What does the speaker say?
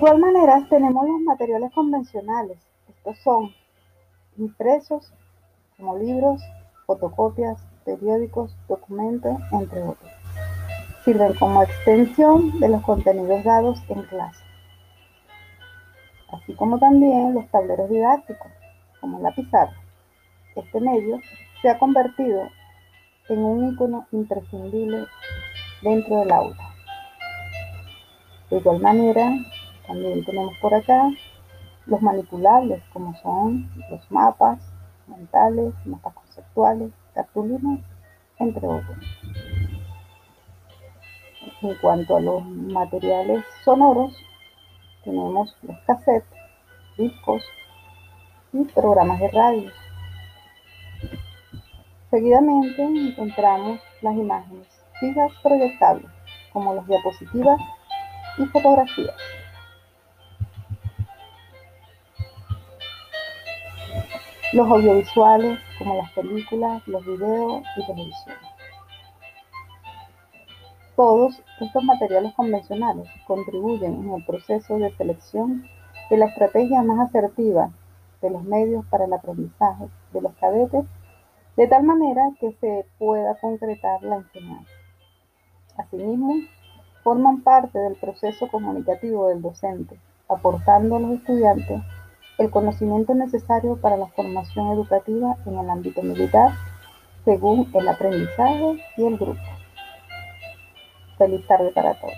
igual manera, tenemos los materiales convencionales. Estos son impresos como libros, fotocopias, periódicos, documentos, entre otros. Sirven como extensión de los contenidos dados en clase, así como también los tableros didácticos, como la pizarra. Este medio se ha convertido en un icono imprescindible dentro del aula. De igual manera, también tenemos por acá los manipulables, como son los mapas mentales, mapas conceptuales, cartulinas, entre otros. En cuanto a los materiales sonoros, tenemos los cassettes, discos y programas de radio. Seguidamente encontramos las imágenes fijas proyectables, como las diapositivas y fotografías. Los audiovisuales, como las películas, los videos y televisión. Todos estos materiales convencionales contribuyen en el proceso de selección de la estrategia más asertiva de los medios para el aprendizaje de los cadetes, de tal manera que se pueda concretar la enseñanza. Asimismo, forman parte del proceso comunicativo del docente, aportando a los estudiantes el conocimiento necesario para la formación educativa en el ámbito militar, según el aprendizaje y el grupo. Feliz tarde para todos.